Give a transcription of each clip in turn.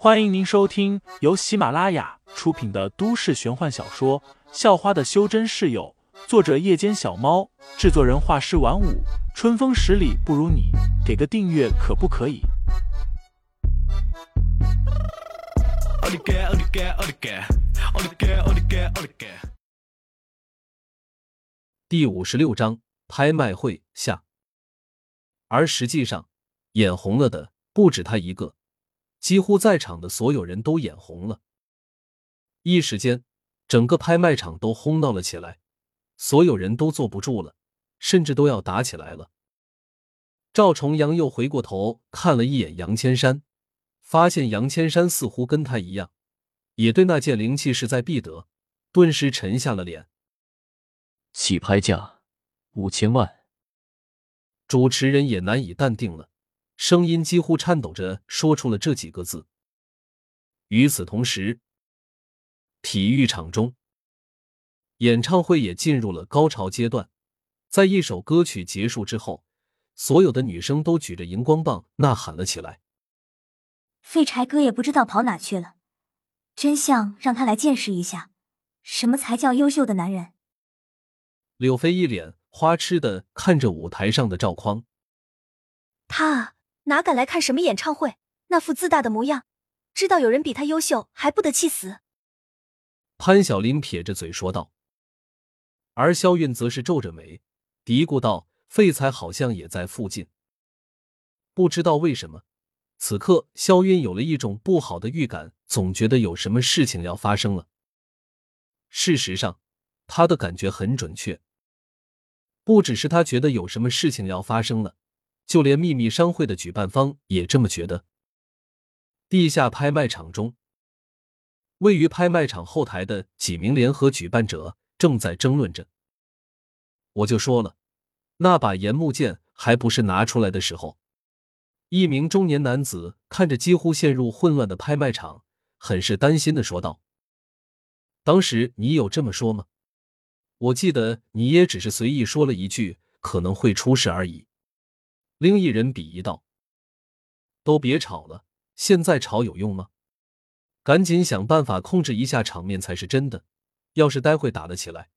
欢迎您收听由喜马拉雅出品的都市玄幻小说《校花的修真室友》，作者：夜间小猫，制作人：画师晚舞，春风十里不如你，给个订阅可不可以？第五十六章拍卖会下，而实际上，眼红了的不止他一个。几乎在场的所有人都眼红了，一时间，整个拍卖场都轰闹了起来，所有人都坐不住了，甚至都要打起来了。赵重阳又回过头看了一眼杨千山，发现杨千山似乎跟他一样，也对那件灵器势在必得，顿时沉下了脸。起拍价五千万，主持人也难以淡定了。声音几乎颤抖着说出了这几个字。与此同时，体育场中，演唱会也进入了高潮阶段。在一首歌曲结束之后，所有的女生都举着荧光棒呐喊了起来。废柴哥也不知道跑哪去了，真相让他来见识一下，什么才叫优秀的男人。柳飞一脸花痴的看着舞台上的赵匡，他。哪敢来看什么演唱会？那副自大的模样，知道有人比他优秀，还不得气死？潘晓林撇着嘴说道，而肖韵则是皱着眉，嘀咕道：“废材好像也在附近。”不知道为什么，此刻肖韵有了一种不好的预感，总觉得有什么事情要发生了。事实上，他的感觉很准确，不只是他觉得有什么事情要发生了。就连秘密商会的举办方也这么觉得。地下拍卖场中，位于拍卖场后台的几名联合举办者正在争论着。我就说了，那把岩木剑还不是拿出来的时候。一名中年男子看着几乎陷入混乱的拍卖场，很是担心的说道：“当时你有这么说吗？我记得你也只是随意说了一句可能会出事而已。”另一人鄙夷道：“都别吵了，现在吵有用吗？赶紧想办法控制一下场面才是真的。要是待会打了起来，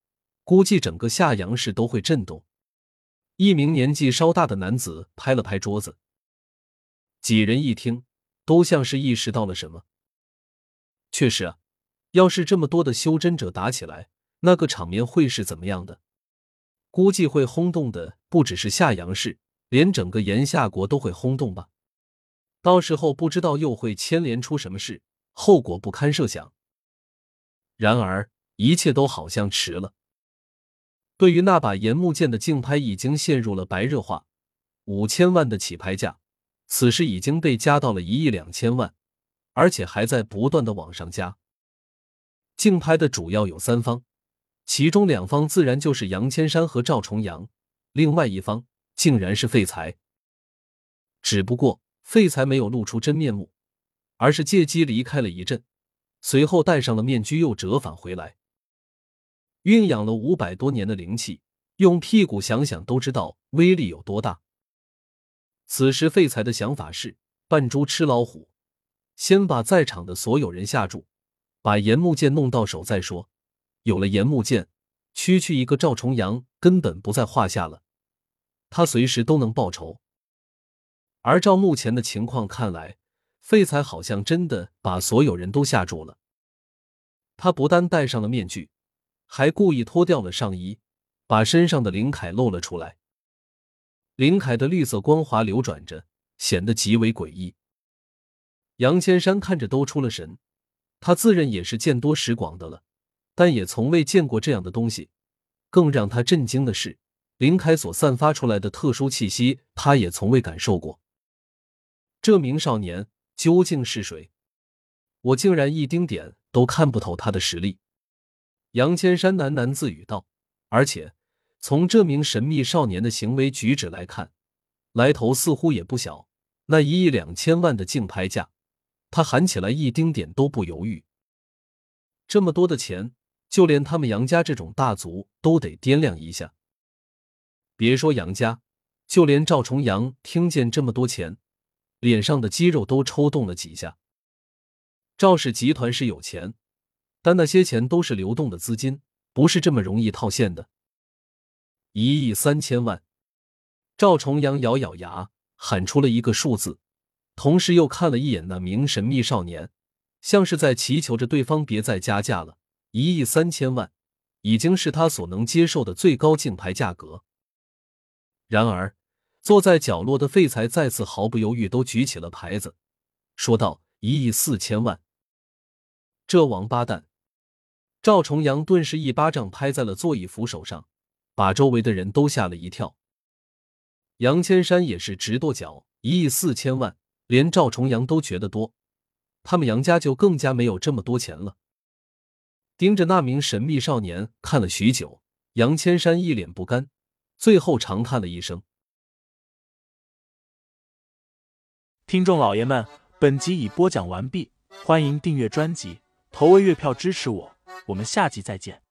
估计整个夏阳市都会震动。”一名年纪稍大的男子拍了拍桌子，几人一听，都像是意识到了什么。确实啊，要是这么多的修真者打起来，那个场面会是怎么样的？估计会轰动的不只是夏阳市。连整个炎夏国都会轰动吧，到时候不知道又会牵连出什么事，后果不堪设想。然而一切都好像迟了。对于那把岩木剑的竞拍已经陷入了白热化，五千万的起拍价，此时已经被加到了一亿两千万，而且还在不断的往上加。竞拍的主要有三方，其中两方自然就是杨千山和赵重阳，另外一方。竟然是废材，只不过废材没有露出真面目，而是借机离开了一阵，随后戴上了面具又折返回来。蕴养了五百多年的灵气，用屁股想想都知道威力有多大。此时废材的想法是扮猪吃老虎，先把在场的所有人吓住，把岩木剑弄到手再说。有了岩木剑，区区一个赵重阳根本不在话下了。他随时都能报仇，而照目前的情况看来，废材好像真的把所有人都吓住了。他不但戴上了面具，还故意脱掉了上衣，把身上的灵铠露了出来。灵铠的绿色光华流转着，显得极为诡异。杨千山看着都出了神，他自认也是见多识广的了，但也从未见过这样的东西。更让他震惊的是。林凯所散发出来的特殊气息，他也从未感受过。这名少年究竟是谁？我竟然一丁点都看不透他的实力。杨千山喃喃自语道。而且从这名神秘少年的行为举止来看，来头似乎也不小。那一亿两千万的竞拍价，他喊起来一丁点都不犹豫。这么多的钱，就连他们杨家这种大族都得掂量一下。别说杨家，就连赵重阳听见这么多钱，脸上的肌肉都抽动了几下。赵氏集团是有钱，但那些钱都是流动的资金，不是这么容易套现的。一亿三千万，赵重阳咬咬牙，喊出了一个数字，同时又看了一眼那名神秘少年，像是在祈求着对方别再加价了。一亿三千万，已经是他所能接受的最高竞拍价格。然而，坐在角落的废材再次毫不犹豫都举起了牌子，说道：“一亿四千万！”这王八蛋！赵重阳顿时一巴掌拍在了座椅扶手上，把周围的人都吓了一跳。杨千山也是直跺脚：“一亿四千万，连赵重阳都觉得多，他们杨家就更加没有这么多钱了。”盯着那名神秘少年看了许久，杨千山一脸不甘，最后长叹了一声。听众老爷们，本集已播讲完毕，欢迎订阅专辑，投喂月票支持我，我们下集再见。